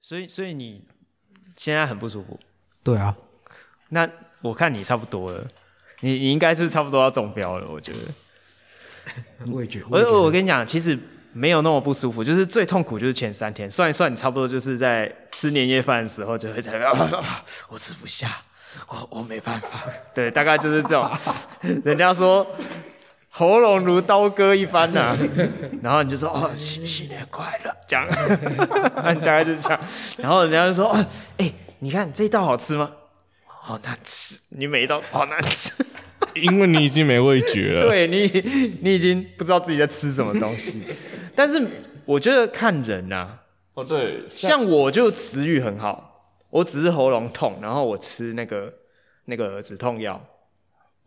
所以所以你现在很不舒服？对啊，那我看你差不多了，你你应该是差不多要中标了，我觉得。我也觉得，我我我跟你讲，其实没有那么不舒服，就是最痛苦就是前三天，算一算，你差不多就是在吃年夜饭的时候就会在那，我吃不下，我我没办法，对，大概就是这种。人家说喉咙如刀割一般呐、啊，然后你就说哦，新新年快乐，这样，大概就是这样。然后人家就说哦，哎、欸，你看这一道好吃吗？好难吃，你每一道好难吃。因为你已经没味觉了，对你，你已经不知道自己在吃什么东西。但是我觉得看人呐、啊，哦对，像，像我就食欲很好，我只是喉咙痛，然后我吃那个那个止痛药。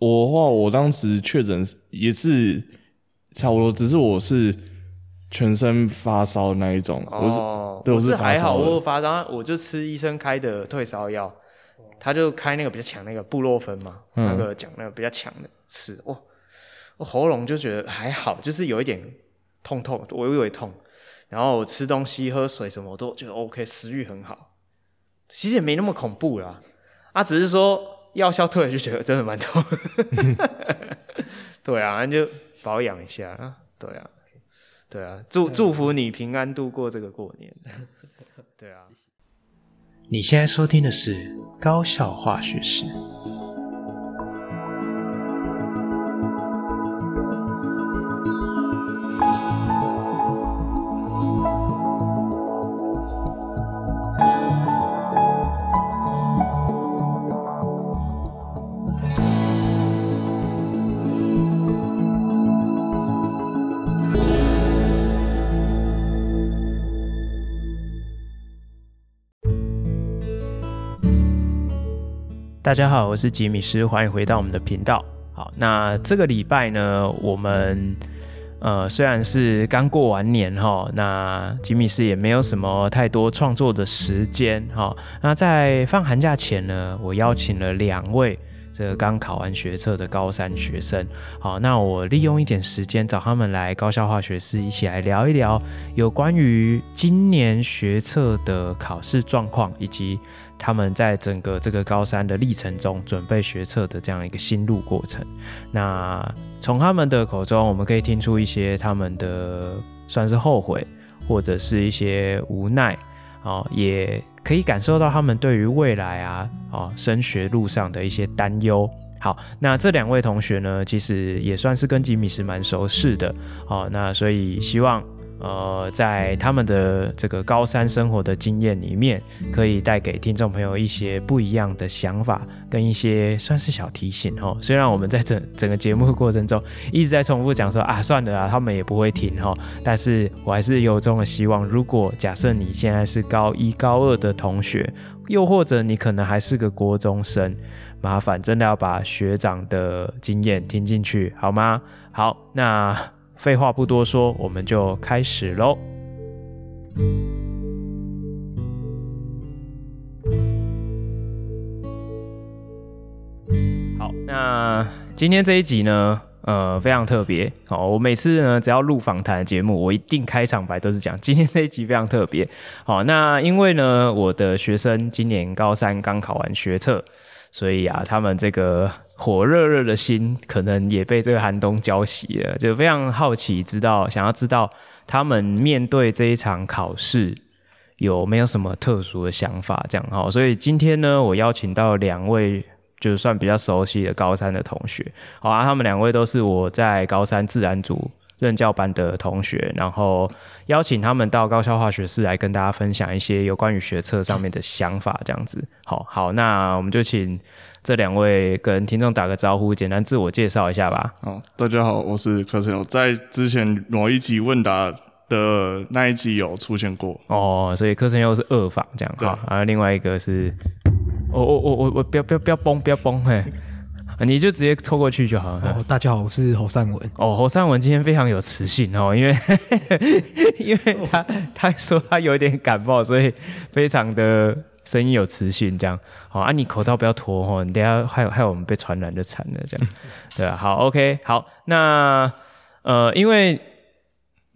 我的话，我当时确诊也是差不多，只是我是全身发烧那一种。哦，我是，对，我是还好，我我发烧，我就吃医生开的退烧药。他就开那个比较强那个布洛芬嘛，那个讲那个比较强的吃，哦，我喉咙就觉得还好，就是有一点痛痛，微微痛，然后我吃东西喝水什么我都觉得 OK，食欲很好，其实也没那么恐怖啦，啊，只是说药效退了就觉得真的蛮痛，对啊，那就保养一下啊，对啊，对啊，祝祝福你平安度过这个过年，对啊。你现在收听的是高效化学式。大家好，我是吉米斯，欢迎回到我们的频道。好，那这个礼拜呢，我们呃虽然是刚过完年哈，那吉米斯也没有什么太多创作的时间哈。那在放寒假前呢，我邀请了两位。这个刚考完学测的高三学生，好，那我利用一点时间找他们来高校化学室，一起来聊一聊有关于今年学测的考试状况，以及他们在整个这个高三的历程中准备学测的这样一个心路过程。那从他们的口中，我们可以听出一些他们的算是后悔，或者是一些无奈，哦，也。可以感受到他们对于未来啊，啊，升学路上的一些担忧。好，那这两位同学呢，其实也算是跟吉米是蛮熟悉的。好，那所以希望。呃，在他们的这个高三生活的经验里面，可以带给听众朋友一些不一样的想法，跟一些算是小提醒哈。虽然我们在整整个节目过程中一直在重复讲说啊，算了啊，他们也不会听哈，但是我还是由衷的希望，如果假设你现在是高一、高二的同学，又或者你可能还是个国中生，麻烦真的要把学长的经验听进去，好吗？好，那。废话不多说，我们就开始喽。好，那今天这一集呢，呃，非常特别。好，我每次呢，只要录访谈的节目，我一定开场白都是讲今天这一集非常特别。好，那因为呢，我的学生今年高三刚考完学测，所以啊，他们这个。火热热的心可能也被这个寒冬浇熄了，就非常好奇，知道想要知道他们面对这一场考试有没有什么特殊的想法，这样哈。所以今天呢，我邀请到两位，就算比较熟悉的高三的同学，好啊，他们两位都是我在高三自然组任教班的同学，然后邀请他们到高校化学室来跟大家分享一些有关于学测上面的想法，这样子。好好，那我们就请。这两位跟听众打个招呼，简单自我介绍一下吧。好，大家好，我是柯承佑，在之前某一集问答的那一集有出现过。哦，所以柯承佑是二访这样。好，然后另外一个是，哦我我我我不要不要不要崩不要崩嘿，你就直接凑过去就好了。哦，大家好，我是侯善文。哦，侯善文今天非常有磁性哦，因为 因为他他说他有点感冒，所以非常的。声音有磁性，这样好啊！你口罩不要脱哦，你等下害害我们被传染就惨了，这样 对啊。好，OK，好，那呃，因为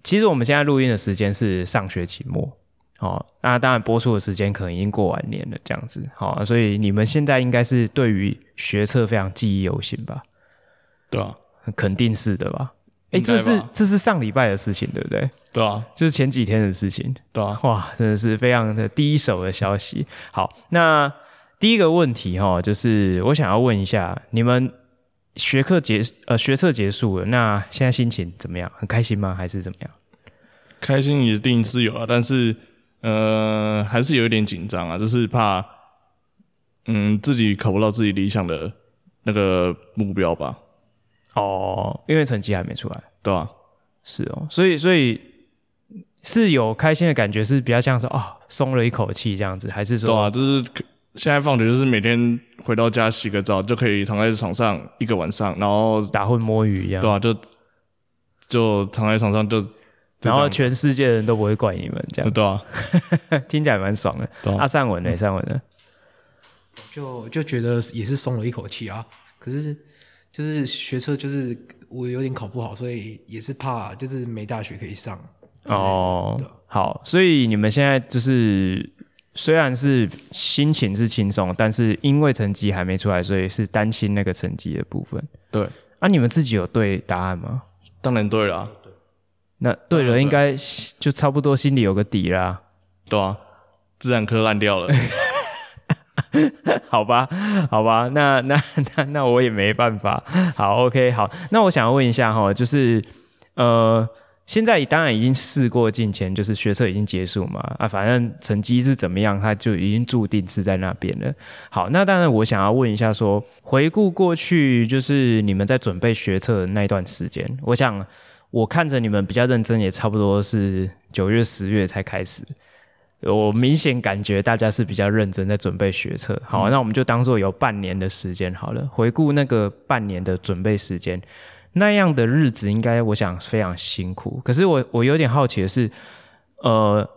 其实我们现在录音的时间是上学期末哦，那当然播出的时间可能已经过完年了，这样子，好，所以你们现在应该是对于学测非常记忆犹新吧？对啊，肯定是的吧？哎、欸，这是这是上礼拜的事情，对不对？对啊，就是前几天的事情。对啊，哇，真的是非常的第一手的消息。好，那第一个问题哈，就是我想要问一下，你们学课结呃学测结束了，那现在心情怎么样？很开心吗？还是怎么样？开心一定是有啊，但是。呃，还是有一点紧张啊，就是怕，嗯，自己考不到自己理想的那个目标吧。哦，因为成绩还没出来，对啊，是哦，所以所以是有开心的感觉，是比较像说哦，松了一口气这样子，还是说？对啊，就是现在放学就是每天回到家洗个澡就可以躺在床上一个晚上，然后打混摸鱼一样，对啊，就就躺在床上就。然后全世界的人都不会怪你们这样，对啊，听起来蛮爽的。阿善文呢？善文呢？就就觉得也是松了一口气啊。可是就是学车，就是我有点考不好，所以也是怕就是没大学可以上。哦，好，所以你们现在就是虽然是心情是轻松，但是因为成绩还没出来，所以是担心那个成绩的部分。对，啊，你们自己有对答案吗？当然对了。那对了，应该就差不多心里有个底啦。对啊，自然科烂掉了。好吧，好吧，那那那那我也没办法。好，OK，好，那我想要问一下哈，就是呃，现在当然已经事过境迁，就是学测已经结束嘛，啊，反正成绩是怎么样，它就已经注定是在那边了。好，那当然我想要问一下说，回顾过去，就是你们在准备学测的那段时间，我想。我看着你们比较认真，也差不多是九月、十月才开始。我明显感觉大家是比较认真在准备学测。好，嗯、那我们就当做有半年的时间好了。回顾那个半年的准备时间，那样的日子应该我想非常辛苦。可是我我有点好奇的是，呃。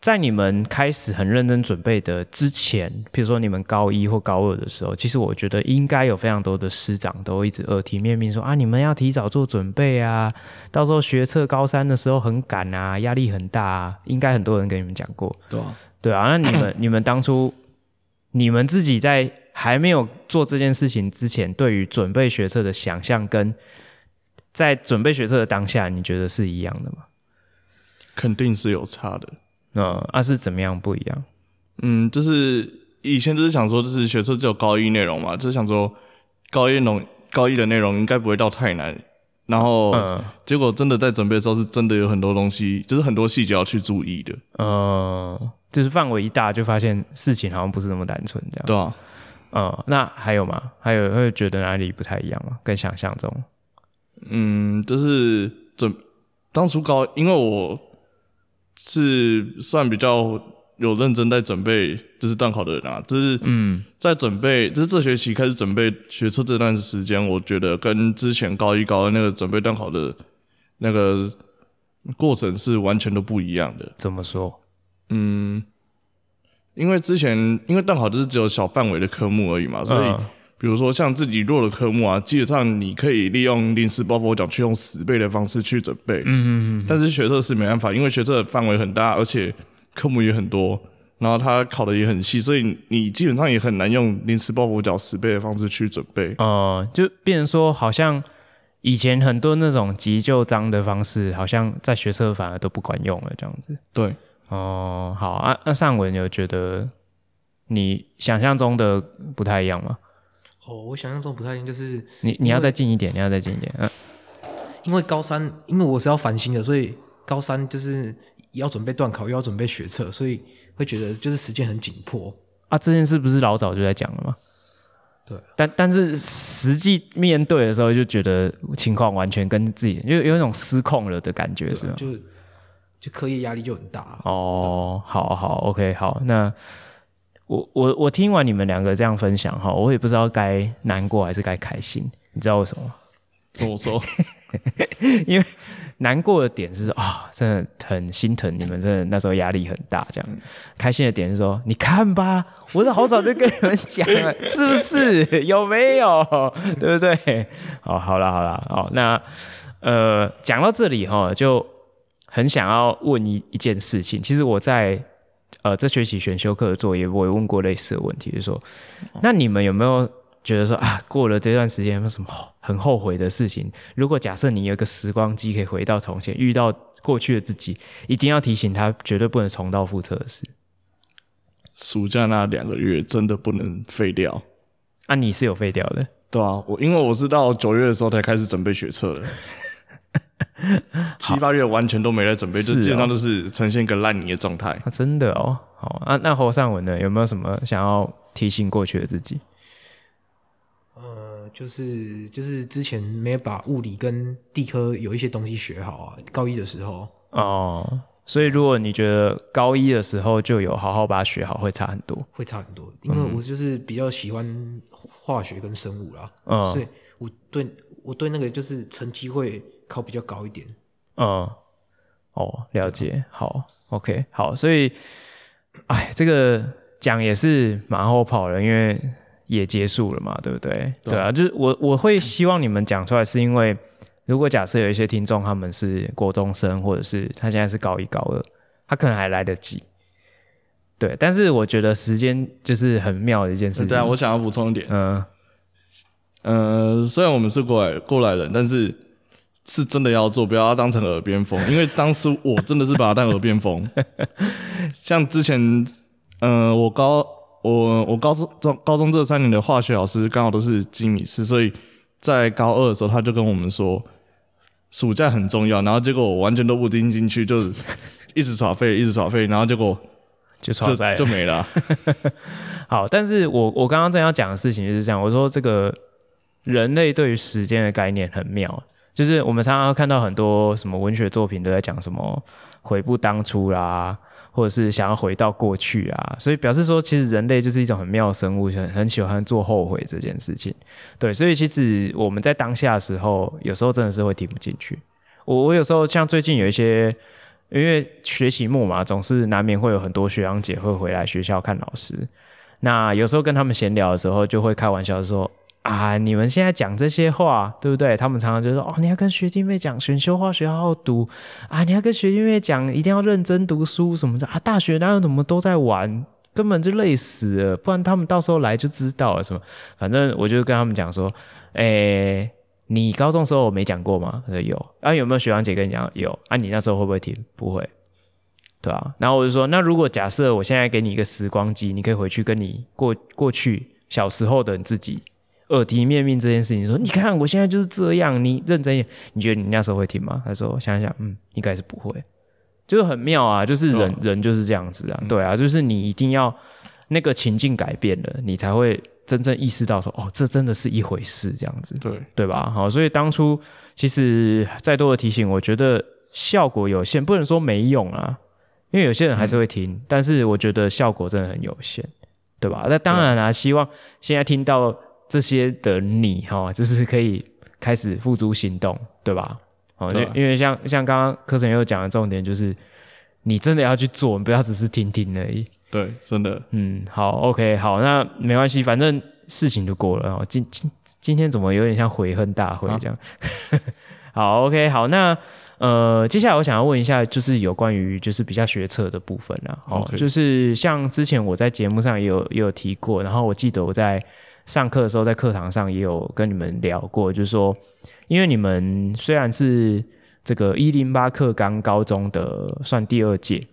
在你们开始很认真准备的之前，比如说你们高一或高二的时候，其实我觉得应该有非常多的师长都一直耳提面命说啊，你们要提早做准备啊，到时候学测高三的时候很赶啊，压力很大啊，应该很多人跟你们讲过。对啊，对啊，那你们你们当初你们自己在还没有做这件事情之前，对于准备学测的想象，跟在准备学测的当下，你觉得是一样的吗？肯定是有差的。嗯，那、啊、是怎么样不一样？嗯，就是以前就是想说，就是学测只有高一内容嘛，就是想说高一内容高一的内容应该不会到太难，然后结果真的在准备的时候，是真的有很多东西，就是很多细节要去注意的。嗯，就是范围一大，就发现事情好像不是那么单纯这样。对啊。嗯，那还有吗？还有会觉得哪里不太一样吗？跟想象中？嗯，就是准当初高，因为我。是算比较有认真在准备，就是段考的人啊。就是嗯，在准备，就是这学期开始准备学车这段时间，我觉得跟之前高一高二那个准备段考的那个过程是完全都不一样的。怎么说？嗯，因为之前因为段考就是只有小范围的科目而已嘛，所以。嗯比如说像自己弱的科目啊，基本上你可以利用临时抱佛脚去用死背的方式去准备。嗯嗯嗯。但是学测是没办法，因为学测的范围很大，而且科目也很多，然后它考的也很细，所以你基本上也很难用临时抱佛脚死背的方式去准备。哦、呃，就变成说，好像以前很多那种急救章的方式，好像在学测反而都不管用了，这样子。对。哦、呃，好啊，那上文有觉得你想象中的不太一样吗？哦，我想象中不太一样，就是你你要再近一点，你要再近一点，嗯，因为高三，因为我是要繁星的，所以高三就是要准备段考，又要准备学测，所以会觉得就是时间很紧迫啊。这件事不是老早就在讲了吗？对，但但是实际面对的时候，就觉得情况完全跟自己有有一种失控了的感觉，是吗？就就课业压力就很大。哦，好好，OK，好，那。我我我听完你们两个这样分享哈，我也不知道该难过还是该开心，你知道为什么吗？怎么说？因为难过的点是啊、哦，真的很心疼你们，真的那时候压力很大。这样，开心的点是说，你看吧，我都好早就跟你们讲了，是不是？有没有？对不对？哦，好了好了，哦，那呃，讲到这里哈，就很想要问一一件事情。其实我在。呃这学期选修课的作业，我也问过类似的问题，就是说，那你们有没有觉得说啊，过了这段时间有没有什么很后悔的事情？如果假设你有一个时光机可以回到从前，遇到过去的自己，一定要提醒他，绝对不能重蹈覆辙的事。暑假那两个月真的不能废掉。啊，你是有废掉的，对啊，我因为我是到九月的时候才开始准备学测的，七八月完全都没来准备，哦、就基本上都是呈现一个烂泥的状态。啊，真的哦，好啊，那侯尚文呢，有没有什么想要提醒过去的自己？呃，就是就是之前没有把物理跟地科有一些东西学好啊，高一的时候哦。所以，如果你觉得高一的时候就有好好把它学好，会差很多，会差很多。因为我就是比较喜欢化学跟生物啦，嗯，所以我对我对那个就是成绩会考比较高一点。嗯，哦，了解。好，OK，好。所以，哎，这个讲也是马后炮了，因为也结束了嘛，对不对？对，对啊，就是我我会希望你们讲出来，是因为。如果假设有一些听众他们是国中生，或者是他现在是高一高二，他可能还来得及。对，但是我觉得时间就是很妙的一件事情。对啊，我想要补充一点，嗯，呃，虽然我们是过来过来人，但是是真的要做，不要当成耳边风。因为当时我真的是把它当耳边风。像之前，嗯、呃，我高我我高中高中这三年的化学老师刚好都是吉米斯，所以在高二的时候他就跟我们说。暑假很重要，然后结果我完全都不听进去，就是一直耍废，一直耍废，然后结果就就没了啊。好，但是我我刚刚正要讲的事情就是这样，我说这个人类对于时间的概念很妙，就是我们常常看到很多什么文学作品都在讲什么悔不当初啦。或者是想要回到过去啊，所以表示说，其实人类就是一种很妙的生物，很很喜欢做后悔这件事情。对，所以其实我们在当下的时候，有时候真的是会听不进去。我我有时候像最近有一些，因为学期末嘛，总是难免会有很多学长姐会回来学校看老师。那有时候跟他们闲聊的时候，就会开玩笑说。啊！你们现在讲这些话，对不对？他们常常就说：“哦，你要跟学弟妹讲选修化学好好读啊！你要跟学弟妹讲一定要认真读书什么的啊！大学哪有怎么都在玩，根本就累死了。不然他们到时候来就知道了什么。反正我就跟他们讲说：，诶，你高中时候我没讲过吗？他说有啊。有没有学长姐跟你讲？有啊。你那时候会不会听？不会，对啊。然后我就说：，那如果假设我现在给你一个时光机，你可以回去跟你过过去小时候的你自己。耳提面命这件事情，说你看我现在就是这样，你认真一点，你觉得你那时候会听吗？他说想一想，嗯，应该是不会，就是很妙啊，就是人、哦、人就是这样子啊，嗯、对啊，就是你一定要那个情境改变了，你才会真正意识到说，哦，这真的是一回事，这样子，对对吧？好，所以当初其实再多的提醒，我觉得效果有限，不能说没用啊，因为有些人还是会听，嗯、但是我觉得效果真的很有限，对吧？那当然啦、啊，希望现在听到。这些的你哈，就是可以开始付诸行动，对吧？哦，因因为像像刚刚课程又讲的重点就是，你真的要去做，你不要只是听听而已。对，真的。嗯，好，OK，好，那没关系，反正事情就过了。今今今天怎么有点像悔恨大会这样？啊、好，OK，好，那呃，接下来我想要问一下，就是有关于就是比较学测的部分啊。哦.就是像之前我在节目上也有也有提过，然后我记得我在。上课的时候，在课堂上也有跟你们聊过，就是说，因为你们虽然是这个一零八课纲高中的算第二届，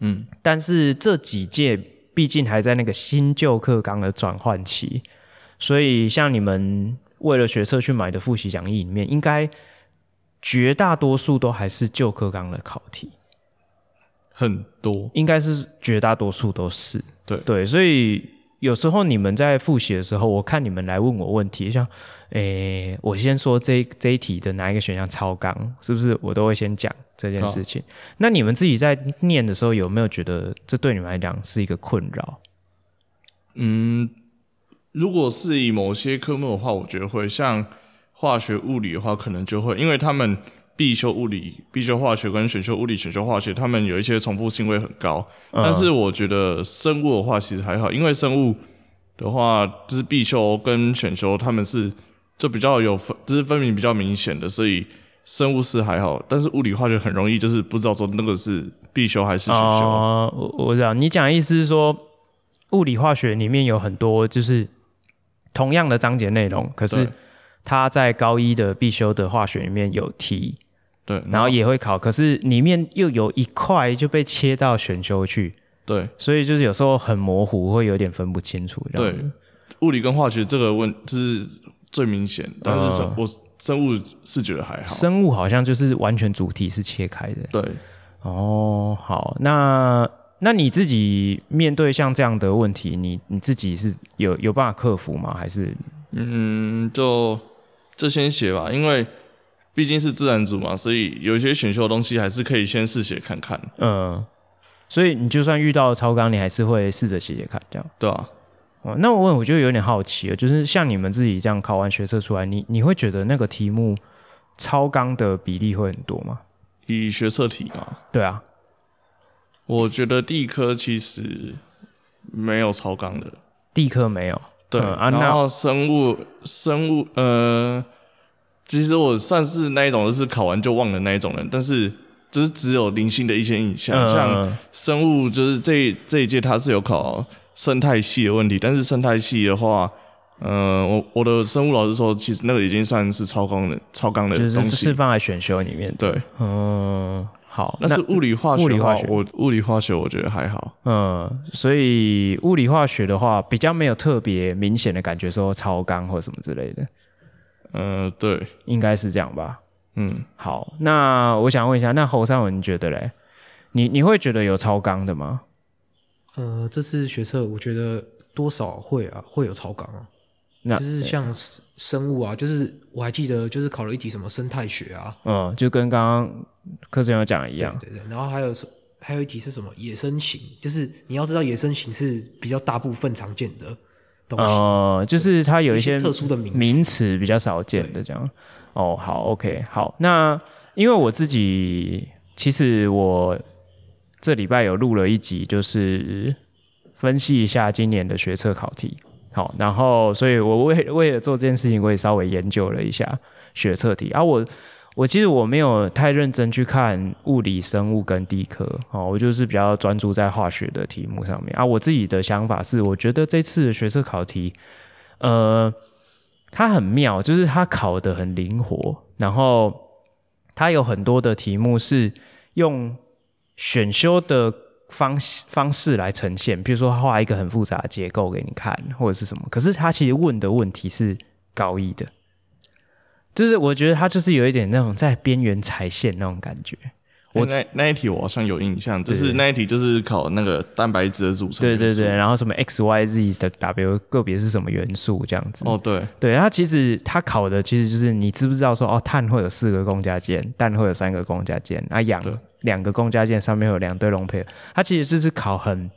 嗯，但是这几届毕竟还在那个新旧课纲的转换期，所以像你们为了学测去买的复习讲义里面，应该绝大多数都还是旧课纲的考题，很多，应该是绝大多数都是，对。对，所以。有时候你们在复习的时候，我看你们来问我问题，像，诶、欸，我先说这这一题的哪一个选项超纲，是不是？我都会先讲这件事情。哦、那你们自己在念的时候，有没有觉得这对你们来讲是一个困扰？嗯，如果是以某些科目的话，我觉得会像化学、物理的话，可能就会，因为他们。必修物理、必修化学跟选修物理、选修化学，他们有一些重复性会很高。嗯、但是我觉得生物的话其实还好，因为生物的话就是必修跟选修，他们是就比较有分，就是分明比较明显的，所以生物是还好，但是物理化学很容易就是不知道说那个是必修还是选修。哦，我我知道你讲的意思是说，物理化学里面有很多就是同样的章节内容，可是他在高一的必修的化学里面有题，对，然后也会考，可是里面又有一块就被切到选修去，对，所以就是有时候很模糊，会有点分不清楚。对，物理跟化学这个问就是最明显，但是我。嗯生物是觉得还好，生物好像就是完全主题是切开的。对，哦，好，那那你自己面对像这样的问题，你你自己是有有办法克服吗？还是嗯，就就先写吧，因为毕竟是自然组嘛，所以有一些选修的东西还是可以先试写看看。嗯，所以你就算遇到超纲，你还是会试着写写看，这样对啊。哦，那我问，我就有点好奇了，就是像你们自己这样考完学测出来，你你会觉得那个题目超纲的比例会很多吗？以学测题吗？对啊，我觉得地科其实没有超纲的，地科没有。对、嗯、啊，然后生物生物呃，其实我算是那一种，就是考完就忘的那一种人，但是就是只有零星的一些印象，嗯、像生物就是这这一届他是有考。生态系的问题，但是生态系的话，呃，我我的生物老师说，其实那个已经算是超纲的超纲的东西，就是是放在选修里面。对，嗯，好。那是物理化学，物理化学，我物理化学我觉得还好。嗯，所以物理化学的话，比较没有特别明显的感觉说超纲或什么之类的。嗯、呃，对，应该是这样吧。嗯，好。那我想问一下，那侯尚文你觉得嘞？你你会觉得有超纲的吗？呃，这次学测我觉得多少会啊，会有超纲啊。那就是像生物啊，就是我还记得就是考了一题什么生态学啊，嗯，就跟刚刚课程有讲的一样，对对，对。然后还有还有一题是什么野生型，就是你要知道野生型是比较大部分常见的东西，哦、呃，就是它有一些，一些特殊的名名词比较少见的这样。哦，好，OK，好。那因为我自己其实我。这礼拜有录了一集，就是分析一下今年的学测考题。好，然后，所以我为为了做这件事情，我也稍微研究了一下学测题。啊，我我其实我没有太认真去看物理、生物跟地科，哦，我就是比较专注在化学的题目上面。啊，我自己的想法是，我觉得这次的学测考题，呃，它很妙，就是它考的很灵活，然后它有很多的题目是用。选修的方方式来呈现，比如说画一个很复杂的结构给你看，或者是什么。可是他其实问的问题是高一的，就是我觉得他就是有一点那种在边缘踩线那种感觉。我那那一题我好像有印象，就是那一题就是考那个蛋白质的组成。对对对，然后什么 X Y Z 的 W 个别是什么元素这样子。哦，对对，他其实他考的其实就是你知不知道说哦，碳会有四个共价键，氮会有三个共价键，啊氧两个共价键上面有两对龙配，它其实就是考很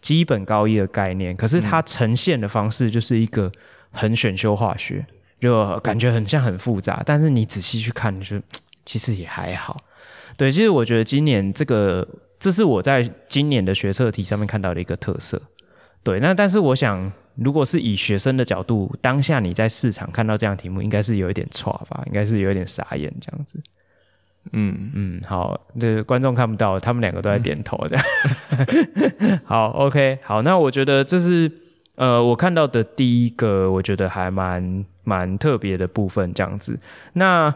基本高一的概念，可是它呈现的方式就是一个很选修化学，就感觉很像很复杂，但是你仔细去看，就 其实也还好。对，其实我觉得今年这个，这是我在今年的学测题上面看到的一个特色。对，那但是我想，如果是以学生的角度，当下你在市场看到这样的题目，应该是有一点错吧，应该是有一点傻眼这样子。嗯嗯，好，这个观众看不到，他们两个都在点头的。嗯、好，OK，好，那我觉得这是呃我看到的第一个，我觉得还蛮蛮特别的部分这样子。那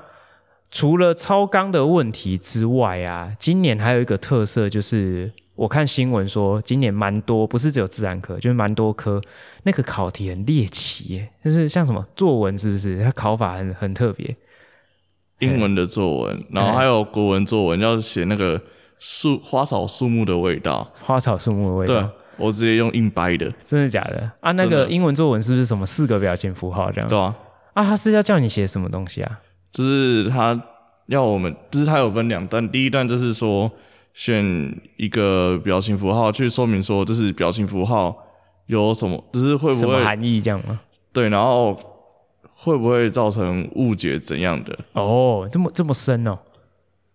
除了超纲的问题之外啊，今年还有一个特色就是，我看新闻说今年蛮多，不是只有自然科，就是蛮多科那个考题很猎奇耶，就是像什么作文是不是？它考法很很特别，英文的作文，然后还有国文作文要写那个树花草树木的味道，花草树木的味道。对，我直接用硬掰的，真的假的？啊，那个英文作文是不是什么四个表情符号这样？对啊，啊，他是要叫你写什么东西啊？就是他要我们，就是他有分两段，第一段就是说选一个表情符号去说明说，就是表情符号有什么，就是会不会含义这样吗？对，然后会不会造成误解怎样的？哦，这么这么深哦？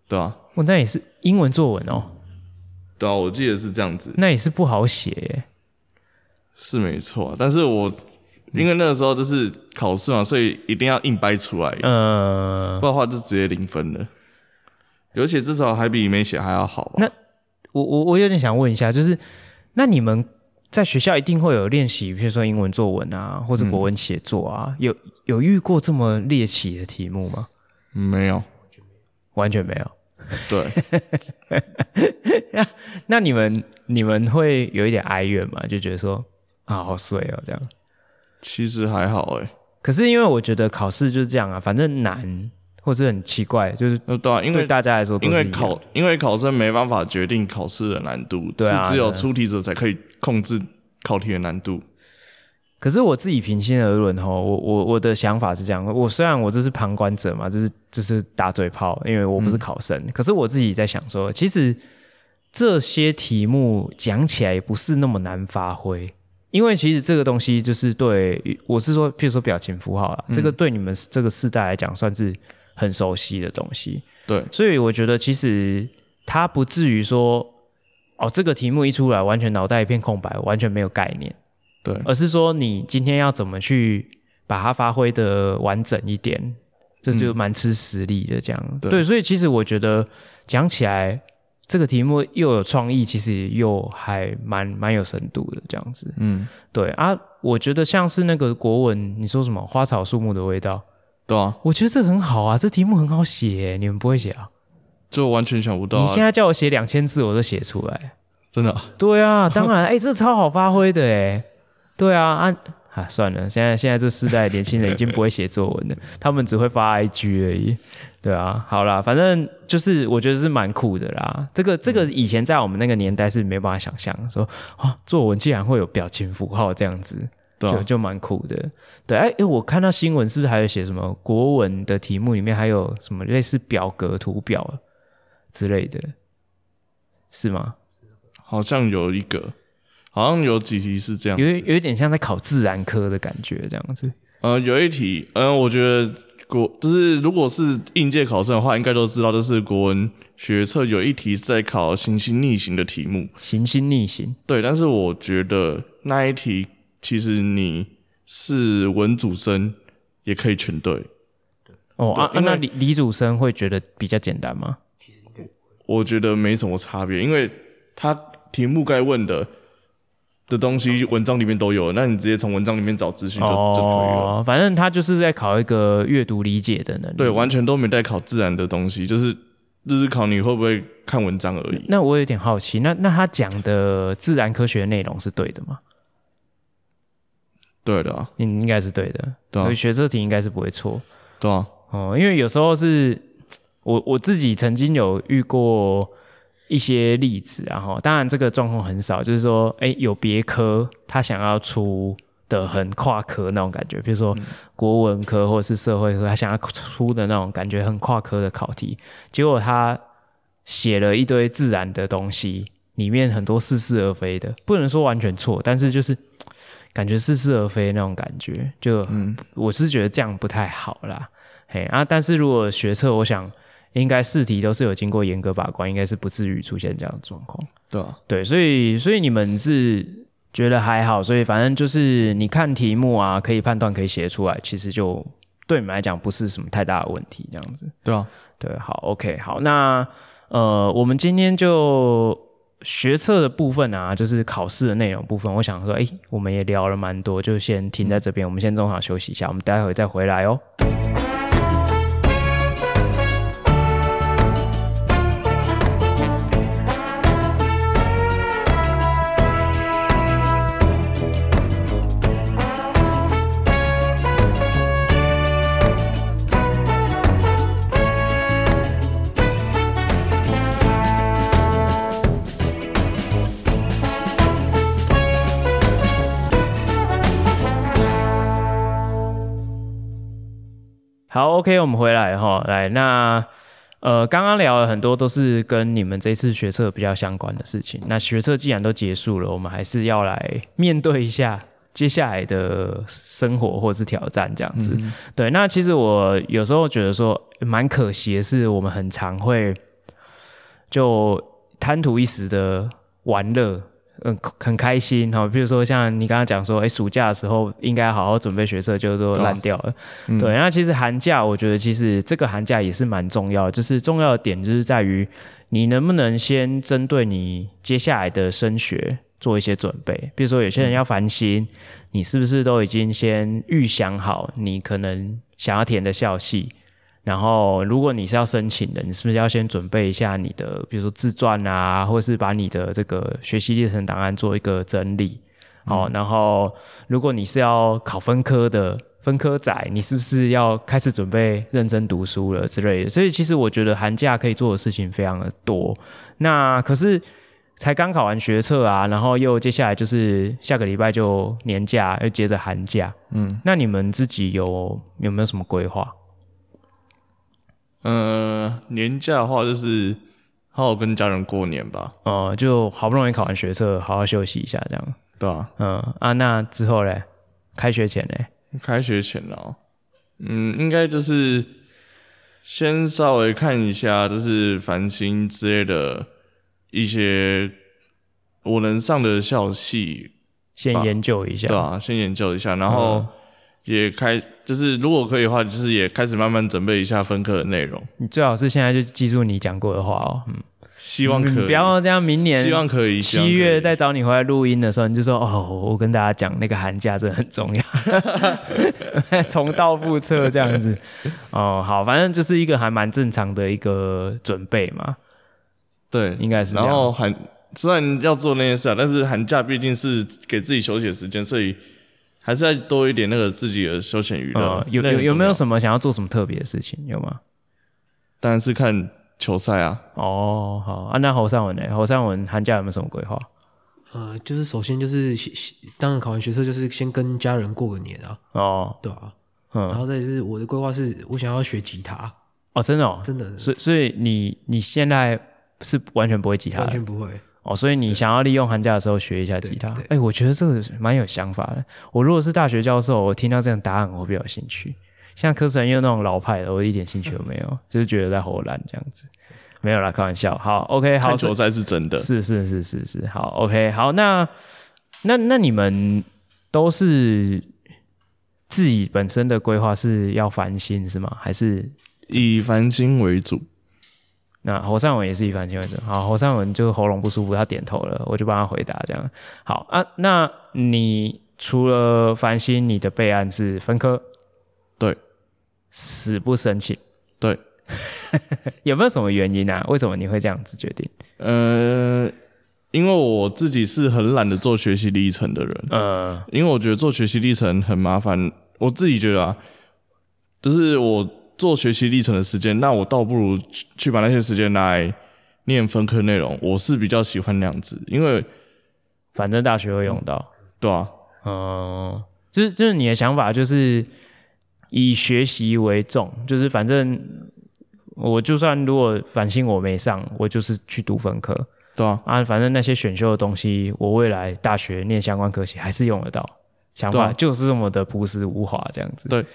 对啊，我那也是英文作文哦。对啊，我记得是这样子。那也是不好写耶。是没错，但是我因为那个时候就是考试嘛，所以一定要硬掰出来，嗯，不然的话就直接零分了。有写至少还比没写还要好吧？那我我我有点想问一下，就是那你们在学校一定会有练习，比如说英文作文啊，或者国文写作啊，嗯、有有遇过这么猎奇的题目吗？没有，完全没有。对，那 那你们你们会有一点哀怨吗？就觉得说啊，好衰哦，这样。其实还好哎。可是因为我觉得考试就是这样啊，反正难或者很奇怪，就是对啊，因为大家来说，因为考因为考生没办法决定考试的难度，对啊，是只有出题者才可以控制考题的难度。可是我自己平心而论哈，我我我的想法是这样，我虽然我这是旁观者嘛，就是就是打嘴炮，因为我不是考生。嗯、可是我自己在想说，其实这些题目讲起来也不是那么难发挥，因为其实这个东西就是对我是说，譬如说表情符号啦，嗯、这个对你们这个世代来讲算是很熟悉的东西。对，所以我觉得其实它不至于说，哦，这个题目一出来，完全脑袋一片空白，完全没有概念。对，而是说你今天要怎么去把它发挥的完整一点，这就蛮吃实力的。这样、嗯、对，对，所以其实我觉得讲起来这个题目又有创意，其实又还蛮蛮有深度的这样子。嗯，对啊，我觉得像是那个国文，你说什么花草树木的味道，对啊，我觉得这很好啊，这题目很好写，你们不会写啊？就完全想不到、啊，你现在叫我写两千字，我都写出来，真的、啊？对啊，当然，哎、欸，这超好发挥的，哎。对啊，啊 啊，算了，现在现在这世代年轻人已经不会写作文了，他们只会发 IG 而已。对啊，好啦，反正就是我觉得是蛮酷的啦。这个这个以前在我们那个年代是没办法想象，说啊，作文竟然会有表情符号这样子，对啊、就就蛮酷的。对，哎哎，我看到新闻是不是还有写什么国文的题目里面还有什么类似表格图表之类的，是吗？好像有一个。好像有几题是这样，有有一点像在考自然科的感觉，这样子。呃，有一题，嗯、呃，我觉得国就是如果是应届考生的话，应该都知道，就是国文学测有一题是在考行星逆行的题目。行星逆行，对，但是我觉得那一题其实你是文组生也可以全对。对哦啊，为那李李组生会觉得比较简单吗？其实应该，我觉得没什么差别，因为他题目该问的。的东西文章里面都有，那你直接从文章里面找资讯就、哦、就可以了。反正他就是在考一个阅读理解的能力，对，完全都没在考自然的东西，就是就是考你会不会看文章而已。那我有点好奇，那那他讲的自然科学内容是对的吗？对的啊，应应该是对的。对啊，学这题应该是不会错。对啊，哦，因为有时候是我我自己曾经有遇过。一些例子，然后当然这个状况很少，就是说，哎，有别科他想要出的很跨科那种感觉，比如说国文科或者是社会科，他想要出的那种感觉很跨科的考题，结果他写了一堆自然的东西，里面很多似是而非的，不能说完全错，但是就是感觉似是而非那种感觉，就嗯，我是觉得这样不太好啦，嘿啊，但是如果学测，我想。应该试题都是有经过严格把关，应该是不至于出现这样的状况。对啊，对，所以所以你们是觉得还好，所以反正就是你看题目啊，可以判断，可以写出来，其实就对你们来讲不是什么太大的问题，这样子。对啊，对，好，OK，好，那呃，我们今天就学测的部分啊，就是考试的内容部分，我想说，哎，我们也聊了蛮多，就先停在这边，嗯、我们先中场休息一下，我们待会再回来哦。好，OK，我们回来哈，来，那呃，刚刚聊了很多都是跟你们这次学测比较相关的事情。那学测既然都结束了，我们还是要来面对一下接下来的生活或者是挑战这样子。嗯、对，那其实我有时候觉得说蛮可惜的是，我们很常会就贪图一时的玩乐，嗯，很开心哈。比如说像你刚刚讲说，哎，暑假的时候应该好好准备学测，就都烂掉了。对，啊嗯、对，那其实寒假，我觉得其实这个寒假也是蛮重要的，就是重要的点就是在于你能不能先针对你接下来的升学做一些准备。比如说有些人要烦心，嗯、你是不是都已经先预想好你可能想要填的校系？然后，如果你是要申请的，你是不是要先准备一下你的，比如说自传啊，或者是把你的这个学习历程档案做一个整理？嗯、哦，然后如果你是要考分科的分科仔，你是不是要开始准备认真读书了之类的？所以，其实我觉得寒假可以做的事情非常的多。那可是才刚考完学测啊，然后又接下来就是下个礼拜就年假，又接着寒假。嗯，那你们自己有有没有什么规划？嗯、呃，年假的话就是好好跟家人过年吧。哦、呃，就好不容易考完学测，好好休息一下，这样。对啊。嗯啊，那之后嘞，开学前嘞？开学前哦，嗯，应该就是先稍微看一下，就是繁星之类的一些我能上的校系，先研究一下。对啊，先研究一下，然后。嗯也开，就是如果可以的话，就是也开始慢慢准备一下分科的内容。你最好是现在就记住你讲过的话哦。嗯，希望可以。不要这样，明年希望可以。七月再找你回来录音的时候，你就说哦，我跟大家讲那个寒假真的很重要，重蹈覆辙这样子。哦，好，反正就是一个还蛮正常的一个准备嘛。对，应该是这样。然后寒虽然要做那件事啊，但是寒假毕竟是给自己休息的时间，所以。还是要多一点那个自己的休闲娱乐。有有有没有什么想要做什么特别的事情？有吗？当然是看球赛啊。哦，好啊。那侯尚文呢？侯尚文寒假有没有什么规划？呃，就是首先就是当然考完学测，就是先跟家人过个年啊。哦，对啊。嗯。然后再就是我的规划是我想要学吉他。哦，真的哦，真的。所以所以你你现在是完全不会吉他？完全不会。哦，所以你想要利用寒假的时候学一下吉他？哎、欸，我觉得这个蛮有想法的。我如果是大学教授，我听到这样答案，我会比较有兴趣。像柯神又那种老派的，我一点兴趣都没有，就是觉得在唬烂这样子。没有啦，开玩笑。好，OK，好，球赛是真的，是是是是是。好，OK，好，那那那你们都是自己本身的规划是要繁星是吗？还是以繁星为主？那侯尚文也是一番新闻者，好，侯尚文就喉咙不舒服，他点头了，我就帮他回答这样。好啊，那你除了繁星，你的备案是分科？对，死不申请？对，有没有什么原因啊？为什么你会这样子决定？呃，因为我自己是很懒得做学习历程的人，嗯，因为我觉得做学习历程很麻烦，我自己觉得啊，就是我。做学习历程的时间，那我倒不如去把那些时间来念分科内容。我是比较喜欢那样子，因为反正大学会用到，对啊，嗯，就是就是你的想法就是以学习为重，就是反正我就算如果反星我没上，我就是去读分科，对啊，啊，反正那些选修的东西，我未来大学念相关科系还是用得到，想法就是这么的朴实无华这样子，对。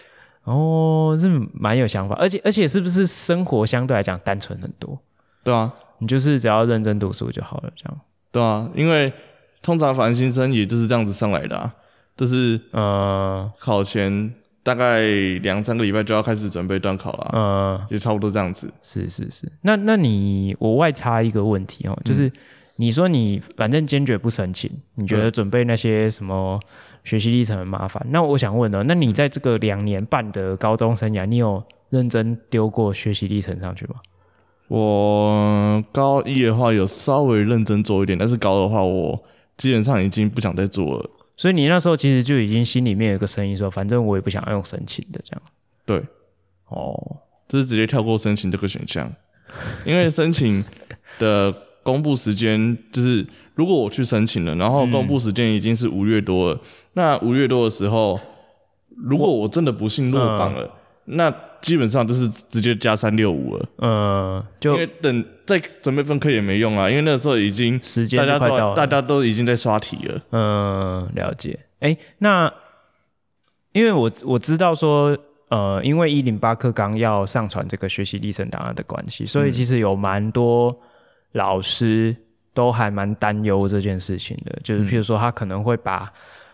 哦，是蛮有想法，而且而且是不是生活相对来讲单纯很多？对啊，你就是只要认真读书就好了，这样。对啊，因为通常繁星生也就是这样子上来的啊，就是呃，考前大概两三个礼拜就要开始准备段考了，嗯，也差不多这样子。是是是，那那你我外插一个问题哦，就是。嗯你说你反正坚决不申请，你觉得准备那些什么学习历程很麻烦？嗯、那我想问呢，那你在这个两年半的高中生涯，你有认真丢过学习历程上去吗？我高一的话有稍微认真做一点，但是高的话我基本上已经不想再做了。所以你那时候其实就已经心里面有个声音说，反正我也不想要用申请的这样。对，哦，就是直接跳过申请这个选项，因为申请的。公布时间就是，如果我去申请了，然后公布时间已经是五月多了。嗯、那五月多的时候，如果我真的不幸落榜了，嗯、那基本上就是直接加三六五了。嗯，就因为等再准备分科也没用啊，因为那时候已经时间快到了，大家都已经在刷题了。嗯，了解。哎、欸，那因为我我知道说，呃，因为一零八课纲要上传这个学习历程档案的关系，所以其实有蛮多。老师都还蛮担忧这件事情的，就是譬如说他可能会把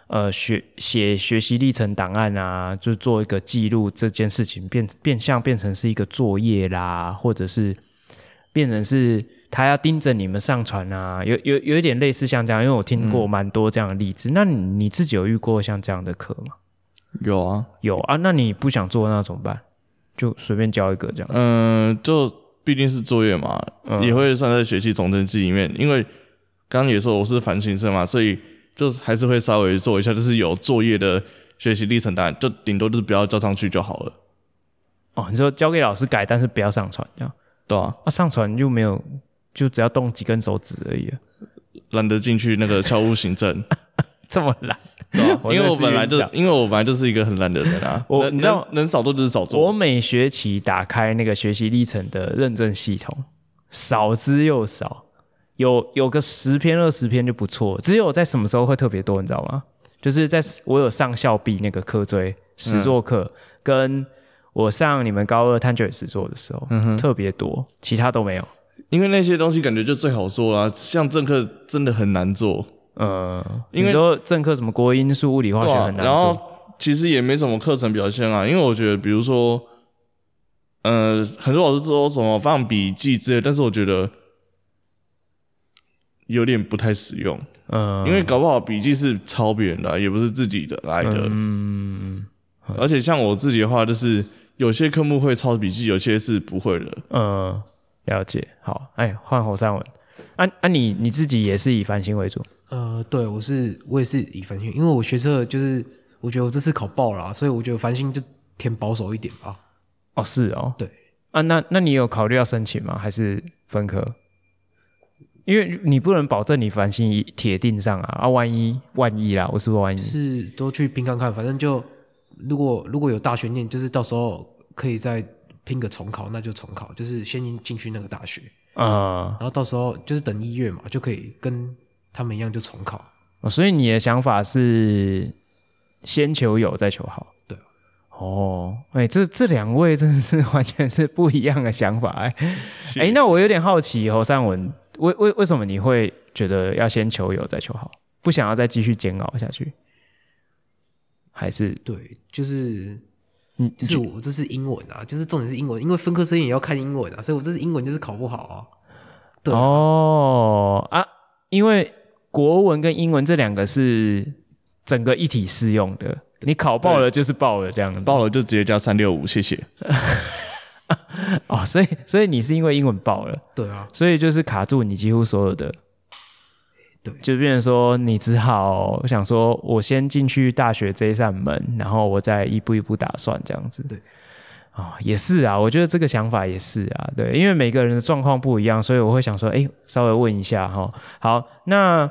呃学写学习历程档案啊，就做一个记录这件事情变变相变成是一个作业啦，或者是变成是他要盯着你们上传啊，有有有一点类似像这样，因为我听过蛮多这样的例子。嗯、那你你自己有遇过像这样的课吗？有啊，有啊。那你不想做那怎么办？就随便教一个这样。嗯，就。毕竟是作业嘛，嗯、也会算在学习总成绩里面。因为刚刚也说我是繁星生嘛，所以就还是会稍微做一下，就是有作业的学习历程单，就顶多就是不要交上去就好了。哦，你说交给老师改，但是不要上传，这样对啊。啊，上传就没有，就只要动几根手指而已。懒得进去那个校务行政，这么懒。因为我本来就，因为我本来就是一个很懒的人啊。我你知道，能少做就是少做。我每学期打开那个学习历程的认证系统，少之又少，有有个十篇二十篇就不错。只有在什么时候会特别多，你知道吗？就是在我有上校毕那个课追实作课，嗯、跟我上你们高二探究实作的时候，嗯、特别多，其他都没有。因为那些东西感觉就最好做啊，像政课真的很难做。呃，因为说政课什么国英数物理化学很难做，然后其实也没什么课程表现啊。因为我觉得，比如说，呃，很多老师说什么放笔记之类，但是我觉得有点不太实用。嗯，因为搞不好笔记是抄别人的啊，也不是自己的来的。嗯，而且像我自己的话，就是有些科目会抄笔记，有些是不会的。嗯，了解。好，哎，换侯尚文。啊啊你，你你自己也是以繁星为主？呃，对，我是我也是以繁星，因为我学测就是我觉得我这次考爆了，所以我觉得繁星就填保守一点吧。哦，是哦，对啊，那那你有考虑要申请吗？还是分科？因为你不能保证你繁星铁定上啊，啊，万一万一啦，我是不是万一？是都去拼看看，反正就如果如果有大学念，就是到时候可以再拼个重考，那就重考，就是先进去那个大学啊，然后到时候就是等一月嘛，就可以跟。他们一样就重考。哦，所以你的想法是先求有再求好，对。哦，哎、欸，这这两位真的是完全是不一样的想法哎，哎、欸，那我有点好奇，侯尚文，为为为什么你会觉得要先求有再求好，不想要再继续煎熬下去？还是？对，就是嗯，就是我这是英文啊，就是重点是英文，因为分科生也要看英文啊，所以我这是英文就是考不好啊，对啊。哦啊，因为。国文跟英文这两个是整个一体适用的，你考爆了就是爆了，这样子。爆了就直接加三六五，谢谢。哦，所以所以你是因为英文爆了，对啊，所以就是卡住你几乎所有的，对，就变成说你只好想说，我先进去大学这一扇门，然后我再一步一步打算这样子，对。啊、哦，也是啊，我觉得这个想法也是啊，对，因为每个人的状况不一样，所以我会想说，哎，稍微问一下哈。好，那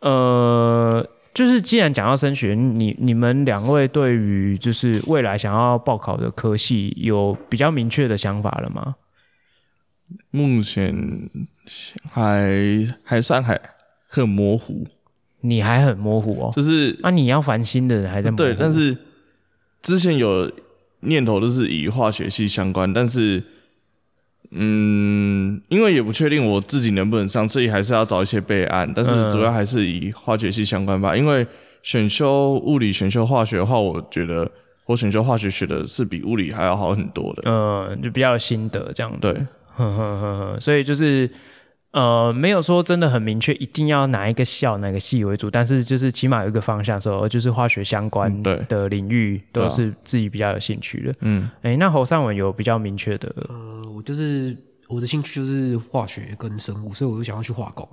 呃，就是既然讲到升学，你你们两位对于就是未来想要报考的科系有比较明确的想法了吗？目前还还算还很模糊，你还很模糊哦，就是啊，你要烦心的人还在模糊，对，但是之前有。念头都是以化学系相关，但是，嗯，因为也不确定我自己能不能上，所以还是要找一些备案。但是主要还是以化学系相关吧。嗯、因为选修物理、选修化学的话，我觉得我选修化学学的是比物理还要好很多的。嗯，就比较有心得这样子。对，呵呵呵呵，所以就是。呃，没有说真的很明确，一定要哪一个校、哪个系为主，但是就是起码有一个方向，说就是化学相关的领域都是自己比较有兴趣的。嗯，哎、欸，那侯尚文有比较明确的？呃，我就是我的兴趣就是化学跟生物，所以我就想要去化工。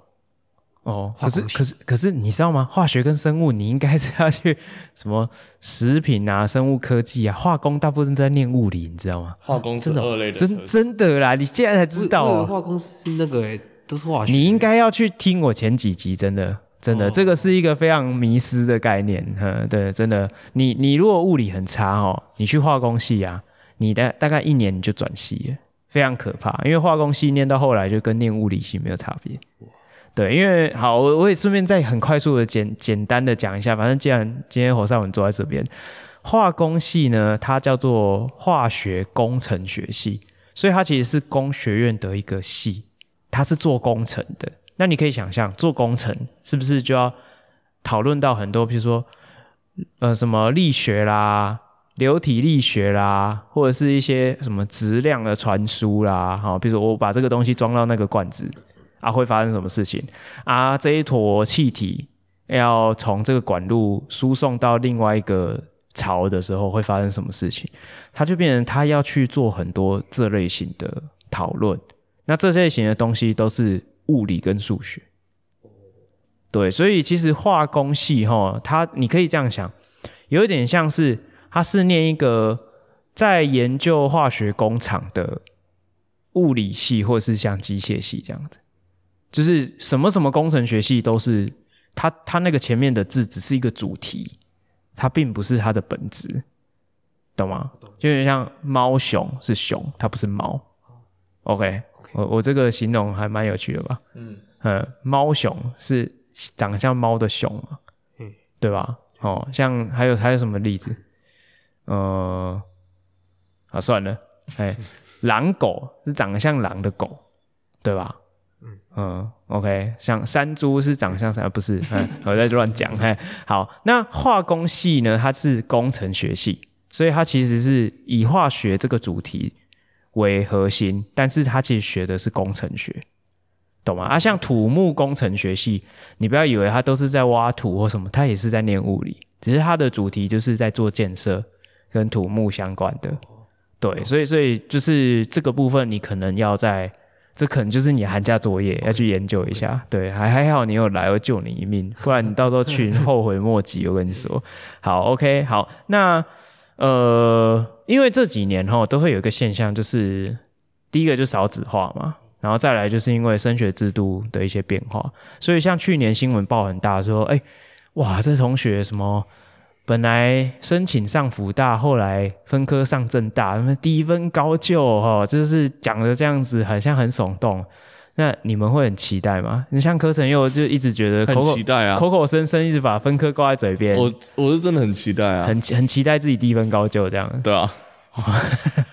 哦，可是可是可是你知道吗？化学跟生物，你应该是要去什么食品啊、生物科技啊，化工大部分在念物理，你知道吗？化工是二类的，真真的啦！你现在才知道化工是那个。都是化学。你应该要去听我前几集，真的，真的，哦、这个是一个非常迷失的概念。嗯，对，真的，你你如果物理很差哦，你去化工系啊，你的大概一年你就转系了，非常可怕。因为化工系念到后来就跟念物理系没有差别。对，因为好，我我也顺便再很快速的简简单的讲一下，反正既然今天侯尚文坐在这边，化工系呢，它叫做化学工程学系，所以它其实是工学院的一个系。他是做工程的，那你可以想象，做工程是不是就要讨论到很多，比如说呃什么力学啦、流体力学啦，或者是一些什么质量的传输啦，好，比如说我把这个东西装到那个罐子啊，会发生什么事情啊？这一坨气体要从这个管路输送到另外一个槽的时候，会发生什么事情？它就变成他要去做很多这类型的讨论。那这类型的东西都是。物理跟数学，对，所以其实化工系哈，它你可以这样想，有一点像是它是念一个在研究化学工厂的物理系，或者是像机械系这样子，就是什么什么工程学系都是它，它那个前面的字只是一个主题，它并不是它的本质，懂吗？就有点像猫熊是熊，它不是猫，OK。我我这个形容还蛮有趣的吧？嗯嗯，猫熊是长得像猫的熊嘛？嗯，对吧？哦，像还有还有什么例子？呃，啊算了，哎，狼狗是长得像狼的狗，对吧？嗯嗯，OK，像山猪是长得像啥？不是，嗯，我在乱讲。哎，好，那化工系呢？它是工程学系，所以它其实是以化学这个主题为核心，但是他其实学的是工程学，懂吗？啊，像土木工程学系，你不要以为他都是在挖土或什么，他也是在念物理，只是他的主题就是在做建设跟土木相关的。对，所以所以就是这个部分，你可能要在，这可能就是你寒假作业要去研究一下。对，还还好你有来，我救你一命，不然你到时候去后悔莫及。我跟你说，好，OK，好，那。呃，因为这几年哈都会有一个现象，就是第一个就少子化嘛，然后再来就是因为升学制度的一些变化，所以像去年新闻报很大说，哎，哇，这同学什么本来申请上福大，后来分科上政大，什么低分高就哈，就是讲的这样子，好像很耸动。那你们会很期待吗？你像柯成佑就一直觉得口口很期待啊，口口声声一直把分科挂在嘴边。我我是真的很期待啊，很很期待自己低分高就这样。对啊，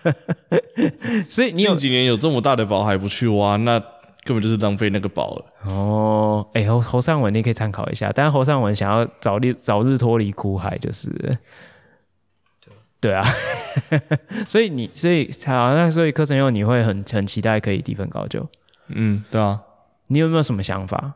所以你有近几年有这么大的宝还不去挖，那根本就是浪费那个宝了。哦，哎、欸，侯侯尚文你可以参考一下，但是侯尚文想要早日早日脱离苦海，就是对啊，所以你所以好，那所以柯成佑你会很很期待可以低分高就。嗯，对啊，你有没有什么想法？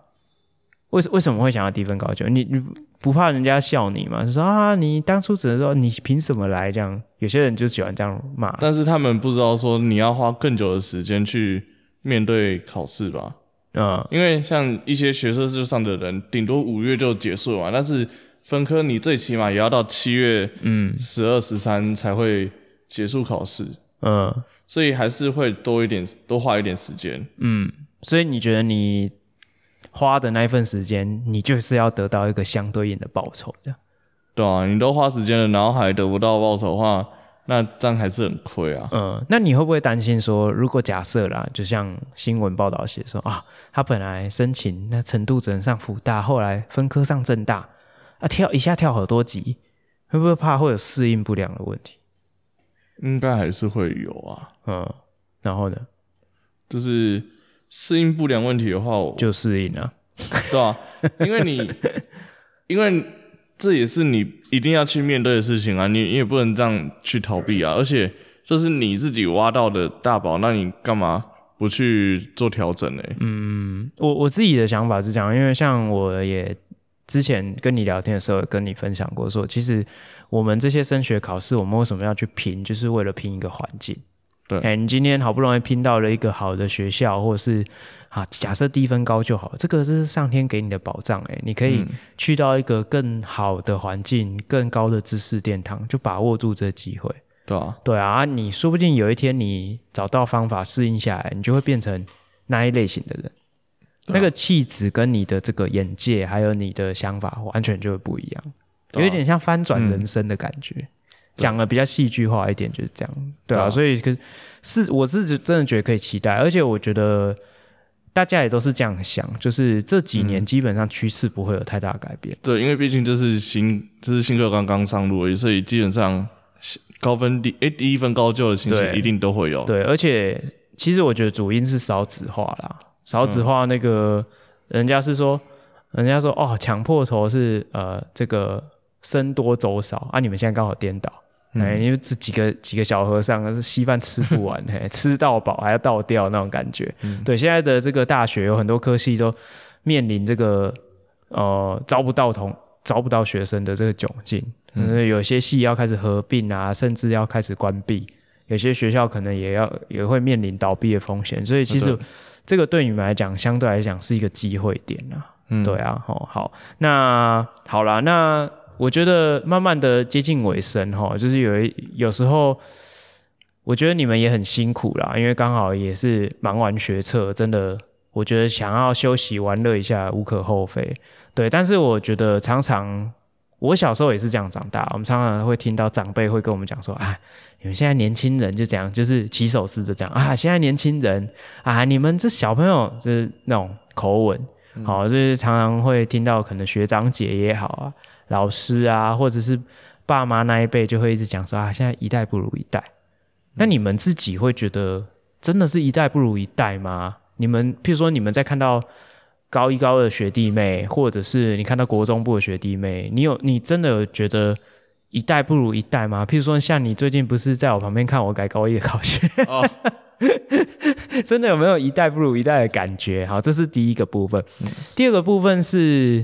为什为什么会想要低分高就？你你不怕人家笑你吗？就说啊，你当初只能说你凭什么来这样？有些人就喜欢这样骂，但是他们不知道说你要花更久的时间去面对考试吧？嗯，因为像一些学测试上的人，顶多五月就结束了嘛，但是分科你最起码也要到七月，嗯，十二十三才会结束考试，嗯。所以还是会多一点，多花一点时间。嗯，所以你觉得你花的那一份时间，你就是要得到一个相对应的报酬，这样？对啊，你都花时间了，然后还得不到报酬的话，那这样还是很亏啊。嗯，那你会不会担心说，如果假设啦，就像新闻报道写说啊，他本来申请那程度只能上辅大，后来分科上正大，啊跳一下跳好多级，会不会怕会有适应不良的问题？应该还是会有啊，嗯，然后呢，就是适应不良问题的话，我就适应了，对啊，因为你，因为这也是你一定要去面对的事情啊，你你也不能这样去逃避啊，而且这是你自己挖到的大宝，那你干嘛不去做调整呢？嗯，我我自己的想法是这样，因为像我也。之前跟你聊天的时候，跟你分享过说，其实我们这些升学考试，我们为什么要去拼，就是为了拼一个环境。对，哎，你今天好不容易拼到了一个好的学校，或者是啊，假设低分高就好，这个是上天给你的保障，哎，你可以去到一个更好的环境，更高的知识殿堂，就把握住这机会。对啊，对啊，你说不定有一天你找到方法适应下来，你就会变成那一类型的人。那个气质跟你的这个眼界，还有你的想法，完全就会不一样，有一点像翻转人生的感觉。讲的比较戏剧化一点，就是这样，对啊。所以是我是真的觉得可以期待，而且我觉得大家也都是这样想，就是这几年基本上趋势不会有太大改变。对，因为毕竟这是新，这是新课刚刚上路而已，所以基本上高分低诶低分高就的情形一定都会有。对，而且其实我觉得主因是少子化啦。少子化那个人家是说，人家说哦，抢破头是呃这个僧多粥少啊，你们现在刚好颠倒，哎、嗯，因为这几个几个小和尚稀饭吃不完，嘿，吃到饱还要倒掉那种感觉。嗯、对，现在的这个大学有很多科系都面临这个呃招不到同招不到学生的这个窘境，嗯，有些系要开始合并啊，甚至要开始关闭。有些学校可能也要也会面临倒闭的风险，所以其实这个对你们来讲，相对来讲是一个机会点啊。嗯，对啊，好，好，那好啦，那我觉得慢慢的接近尾声哈，就是有一有时候，我觉得你们也很辛苦啦，因为刚好也是忙完学测，真的，我觉得想要休息玩乐一下无可厚非。对，但是我觉得常常。我小时候也是这样长大，我们常常会听到长辈会跟我们讲说：“啊，你们现在年轻人就这样，就是起手式就这样啊。现在年轻人啊，你们这小朋友就是那种口吻，好、嗯，就是常常会听到可能学长姐也好啊，老师啊，或者是爸妈那一辈就会一直讲说啊，现在一代不如一代。那你们自己会觉得真的是一代不如一代吗？你们譬如说你们在看到。高一高二的学弟妹，或者是你看到国中部的学弟妹，你有你真的有觉得一代不如一代吗？譬如说，像你最近不是在我旁边看我改高一的考卷，哦、真的有没有一代不如一代的感觉？好，这是第一个部分。嗯、第二个部分是，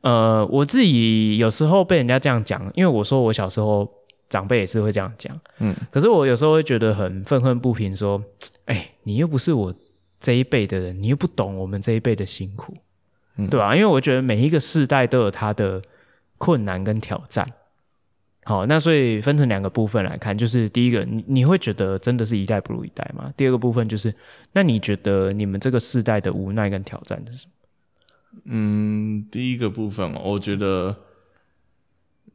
呃，我自己有时候被人家这样讲，因为我说我小时候长辈也是会这样讲，嗯，可是我有时候会觉得很愤愤不平，说，哎、欸，你又不是我。这一辈的人，你又不懂我们这一辈的辛苦，嗯、对吧、啊？因为我觉得每一个世代都有他的困难跟挑战。好，那所以分成两个部分来看，就是第一个，你你会觉得真的是一代不如一代吗？第二个部分就是，那你觉得你们这个世代的无奈跟挑战是什么？嗯，第一个部分，我觉得，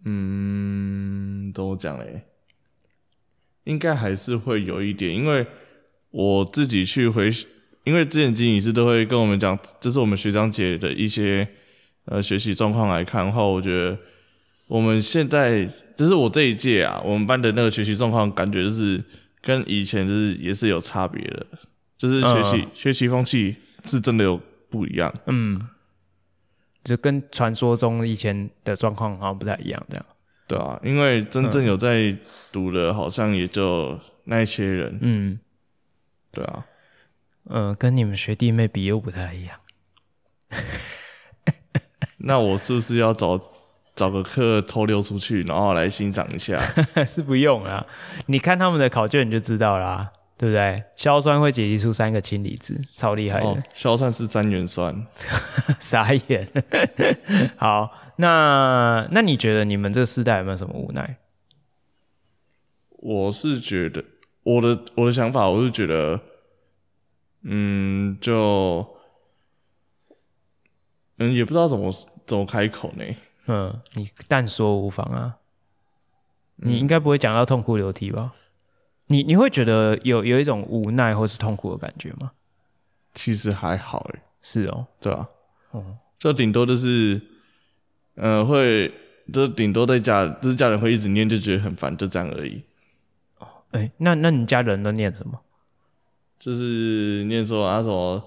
嗯，怎么讲嘞？应该还是会有一点，因为我自己去回。因为之前经理师都会跟我们讲，这是我们学长姐的一些呃学习状况来看的话，我觉得我们现在就是我这一届啊，我们班的那个学习状况，感觉就是跟以前就是也是有差别的，就是学习、嗯、学习风气是真的有不一样。嗯，就跟传说中以前的状况好像不太一样，这样。对啊，因为真正有在读的，好像也就那一些人。嗯，对啊。嗯，跟你们学弟妹比又不太一样。那我是不是要找找个课偷溜出去，然后来欣赏一下？是不用啊，你看他们的考卷你就知道啦，对不对？硝酸会解离出三个氢离子，超厉害的。哦，硝酸是三元酸，傻眼。好，那那你觉得你们这个世代有没有什么无奈？我是觉得，我的我的想法，我是觉得。嗯，就嗯，也不知道怎么怎么开口呢。嗯，你但说无妨啊。你应该不会讲到痛哭流涕吧？你你会觉得有有一种无奈或是痛苦的感觉吗？其实还好诶。是哦，对啊。哦，就顶多就是，呃，会就顶多在家，就是家人会一直念，就觉得很烦，就这样而已。哦，哎，那那你家人都念什么？就是念书啊，什么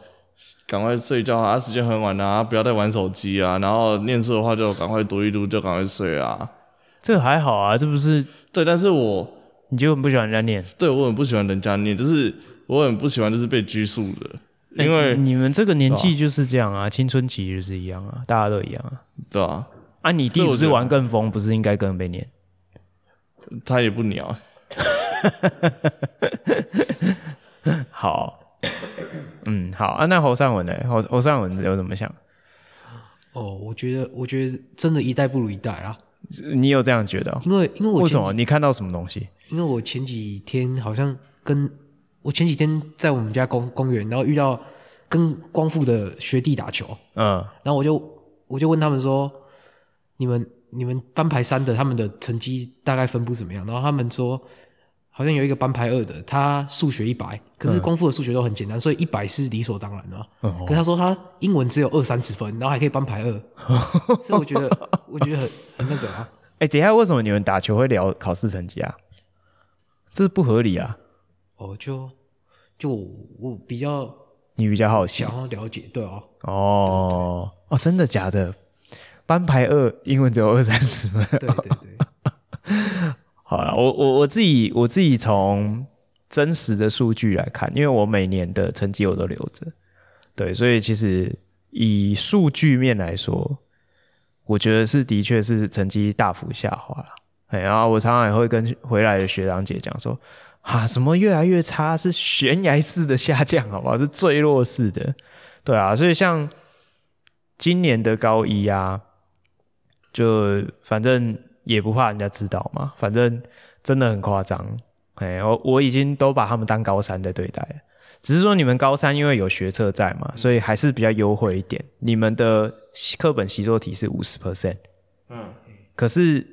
赶快睡觉啊，时间很晚啊，不要再玩手机啊。然后念书的话，就赶快读一读，就赶快睡啊。这个还好啊，这不是对，但是我你就很不喜欢人家念，对我很不喜欢人家念，就是我很不喜欢就是被拘束的，因为、欸、你们这个年纪就是这样啊，青春期就是一样啊，大家都一样啊，对啊。啊，你弟不是玩更疯，不是应该更被念？他也不鸟。好，嗯，好啊。那侯尚文呢？侯侯尚文有怎么想？哦，我觉得，我觉得真的一代不如一代啊。你有这样觉得哦？因为，因为我为什么？你看到什么东西？因为我前几天好像跟我前几天在我们家公公园，然后遇到跟光复的学弟打球，嗯，然后我就我就问他们说：“你们你们班排三的，他们的成绩大概分布怎么样？”然后他们说。好像有一个班排二的，他数学一百，可是功夫的数学都很简单，嗯、所以一百是理所当然的。嗯、可是他说他英文只有二三十分，然后还可以班排二，所以我觉得我觉得很很那个啊。哎、欸，等一下，为什么你们打球会聊考试成绩啊？这是不合理啊！哦，就就我比较你比较好奇，想要了解，对哦，哦哦，真的假的？班排二英文只有二三十分，对对对。好了，我我我自己我自己从真实的数据来看，因为我每年的成绩我都留着，对，所以其实以数据面来说，我觉得是的确是成绩大幅下滑了。哎，然后我常常也会跟回来的学长姐讲说，啊，什么越来越差，是悬崖式的下降，好不好？是坠落式的，对啊，所以像今年的高一啊，就反正也不怕人家知道嘛，反正真的很夸张。哎，我我已经都把他们当高三在对待，只是说你们高三因为有学测在嘛，所以还是比较优惠一点。你们的课本习作题是五十 percent，嗯，可是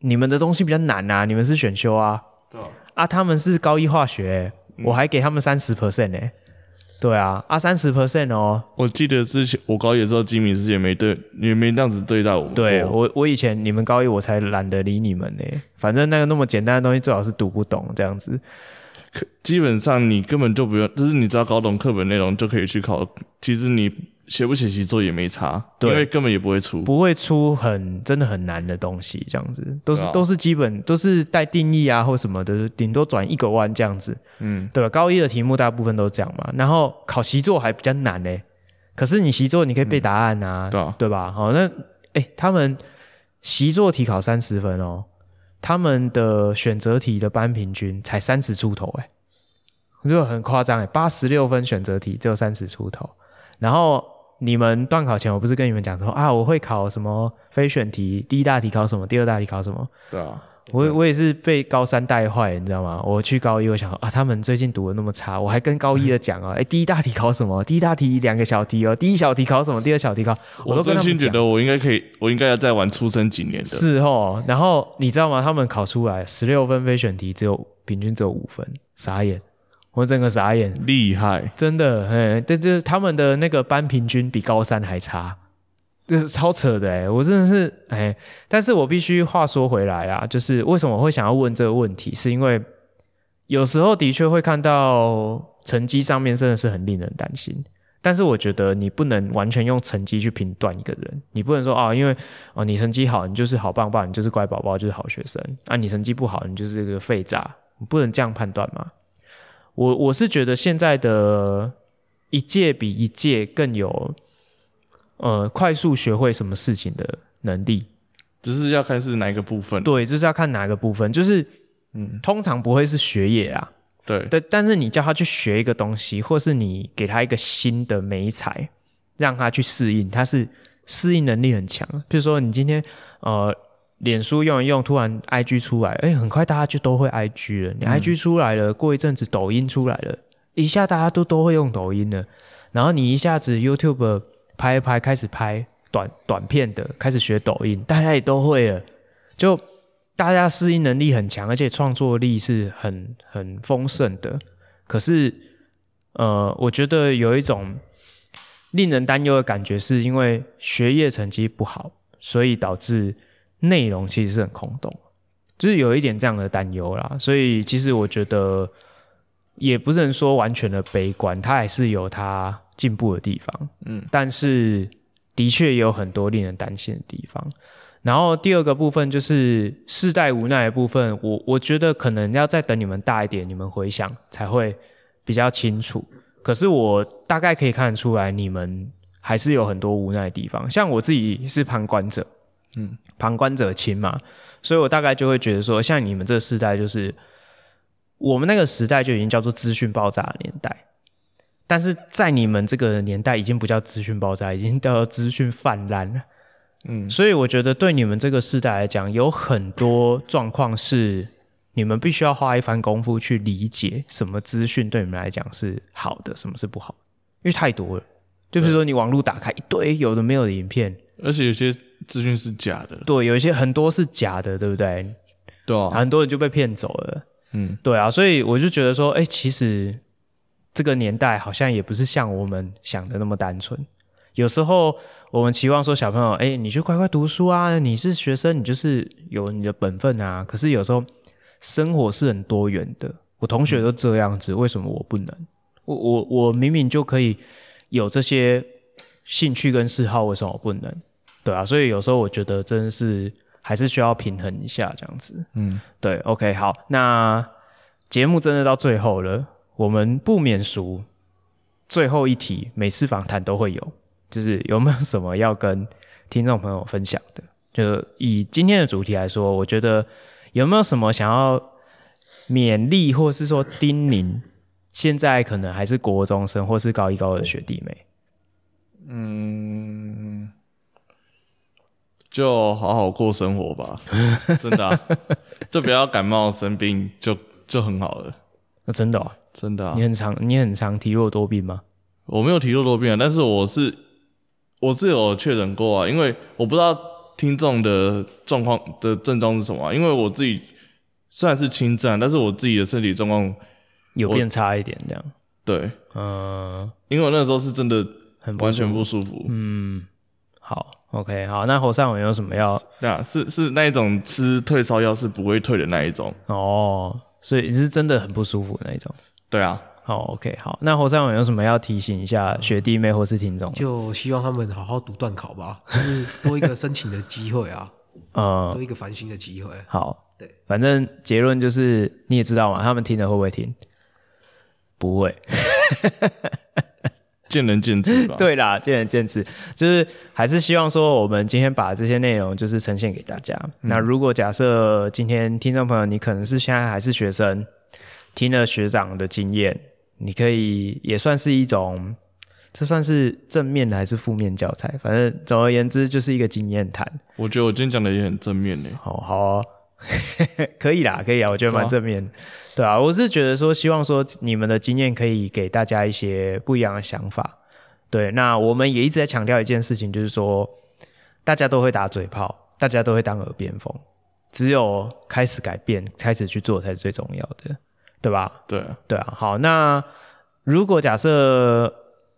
你们的东西比较难啊，你们是选修啊，对啊，啊，他们是高一化学，我还给他们三十 percent 呢。对啊，啊三十 percent 哦。我记得之前我高一的时候，吉米之前没对，也没这样子对待我。对我，我以前你们高一，我才懒得理你们呢。反正那个那么简单的东西，最好是读不懂这样子。可基本上你根本就不用，就是你只要搞懂课本内容就可以去考。其实你。写不写习作也没差，对，因为根本也不会出，不会出很真的很难的东西，这样子都是、啊、都是基本都是带定义啊或什么的，顶多转一个弯这样子，嗯，对吧？高一的题目大部分都这样嘛，然后考习作还比较难嘞，可是你习作你可以背答案啊，嗯、对啊，对吧？好，那哎，他们习作题考三十分哦，他们的选择题的班平均才三十出头，哎，我觉得很夸张哎，八十六分选择题只有三十出头，然后。你们段考前，我不是跟你们讲说啊，我会考什么非选题，第一大题考什么，第二大题考什么？对啊，我我也是被高三带坏，你知道吗？我去高一，我想啊，他们最近读的那么差，我还跟高一的讲啊，哎、欸，第一大题考什么？第一大题两个小题哦，第一小题考什么？第二小题考，我都真心觉得我应该可以，我应该要再玩出生几年的。是哦，然后你知道吗？他们考出来十六分非选题，只有平均只有五分，傻眼。我整个傻眼，厉害，真的，哎，这这他们的那个班平均比高三还差，这是超扯的，哎，我真的是，哎，但是我必须话说回来啊，就是为什么我会想要问这个问题，是因为有时候的确会看到成绩上面真的是很令人担心，但是我觉得你不能完全用成绩去评断一个人，你不能说啊，因为哦你成绩好，你就是好棒棒，你就是乖宝宝，就是好学生，啊你成绩不好，你就是个废渣，你不能这样判断嘛。我我是觉得现在的一届比一届更有，呃，快速学会什么事情的能力，只是要看是哪一个部分。对，就是要看哪个部分，就是，嗯，通常不会是学业啊。对，对，但是你叫他去学一个东西，或是你给他一个新的美材，让他去适应，他是适应能力很强。比如说你今天，呃。脸书用一用，突然 IG 出来，哎、欸，很快大家就都会 IG 了。你 IG 出来了，嗯、过一阵子抖音出来了，一下大家都都会用抖音了。然后你一下子 YouTube 拍一拍，开始拍短短片的，开始学抖音，大家也都会了。就大家适应能力很强，而且创作力是很很丰盛的。可是，呃，我觉得有一种令人担忧的感觉，是因为学业成绩不好，所以导致。内容其实是很空洞，就是有一点这样的担忧啦，所以其实我觉得也不是能说完全的悲观，它还是有它进步的地方，嗯，但是的确也有很多令人担心的地方。然后第二个部分就是世代无奈的部分，我我觉得可能要再等你们大一点，你们回想才会比较清楚。可是我大概可以看得出来，你们还是有很多无奈的地方，像我自己是旁观者。嗯，旁观者清嘛，所以我大概就会觉得说，像你们这个时代，就是我们那个时代就已经叫做资讯爆炸的年代，但是在你们这个年代已经不叫资讯爆炸，已经叫资讯泛滥了。嗯，所以我觉得对你们这个时代来讲，有很多状况是你们必须要花一番功夫去理解，什么资讯对你们来讲是好的，什么是不好，因为太多了。就比如说你网络打开一堆有的没有的影片，而且有些。资讯是假的，对，有一些很多是假的，对不对？对啊，很多人就被骗走了。嗯，对啊，所以我就觉得说，哎，其实这个年代好像也不是像我们想的那么单纯。有时候我们期望说，小朋友，哎，你就乖乖读书啊，你是学生，你就是有你的本分啊。可是有时候生活是很多元的，我同学都这样子，为什么我不能？我我我明明就可以有这些兴趣跟嗜好，为什么我不能？对啊，所以有时候我觉得真的是还是需要平衡一下这样子。嗯，对，OK，好，那节目真的到最后了，我们不免俗，最后一题每次访谈都会有，就是有没有什么要跟听众朋友分享的？就以今天的主题来说，我觉得有没有什么想要勉励，或是说叮咛，现在可能还是国中生或是高一高二的学弟妹？嗯。就好好过生活吧，真的、啊，就不要感冒生病，就就很好了。那、啊、真的、啊，真的、啊，你很常你很常体弱多病吗？我没有体弱多病啊，但是我是我是有确诊过啊，因为我不知道听众的状况的症状是什么、啊，因为我自己虽然是轻症，但是我自己的身体状况有变差一点，这样。对，嗯，因为我那时候是真的很完全不舒服，嗯。好，OK，好，那侯尚文有什么要？对啊，是是那一种吃退烧药是不会退的那一种哦，所以你是真的很不舒服那一种。对啊，好，OK，好，那侯尚文有什么要提醒一下学弟妹或是听众？就希望他们好好读段考吧，就是多一个申请的机会啊，呃，多一个繁星的机会。好，对，反正结论就是你也知道嘛，他们听了会不会听？不会。见仁见智吧。对啦，见仁见智，就是还是希望说，我们今天把这些内容就是呈现给大家。嗯、那如果假设今天听众朋友你可能是现在还是学生，听了学长的经验，你可以也算是一种，这算是正面的还是负面教材？反正总而言之就是一个经验谈。我觉得我今天讲的也很正面呢。好好、哦。可以啦，可以啊，我觉得蛮正面的，对啊，我是觉得说，希望说你们的经验可以给大家一些不一样的想法。对，那我们也一直在强调一件事情，就是说，大家都会打嘴炮，大家都会当耳边风，只有开始改变，开始去做才是最重要的，对吧？对，对啊。好，那如果假设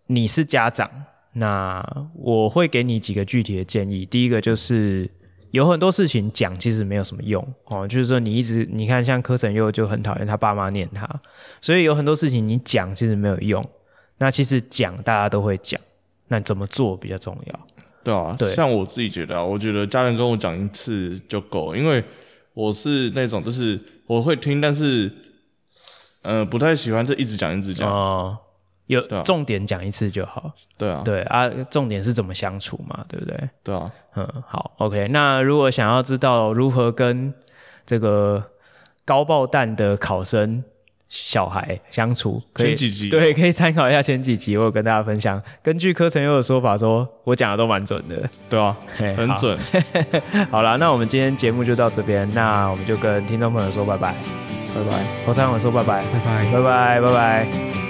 你是家长，那我会给你几个具体的建议。第一个就是。有很多事情讲其实没有什么用哦，就是说你一直你看像柯成佑就很讨厌他爸妈念他，所以有很多事情你讲其实没有用。那其实讲大家都会讲，那怎么做比较重要？对啊，对，像我自己觉得啊，我觉得家人跟我讲一次就够，因为我是那种就是我会听，但是呃不太喜欢就一直讲一直讲。哦有重点讲一次就好。对啊，对啊，重点是怎么相处嘛，对不对？对啊，嗯，好，OK。那如果想要知道如何跟这个高爆弹的考生小孩相处，可以前几集对，可以参考一下前几集，我有跟大家分享。根据柯成佑的说法说，说我讲的都蛮准的。对啊，很准。好了，那我们今天节目就到这边，那我们就跟听众朋友说拜拜，拜拜。侯三文说拜拜，拜拜，拜拜，拜拜。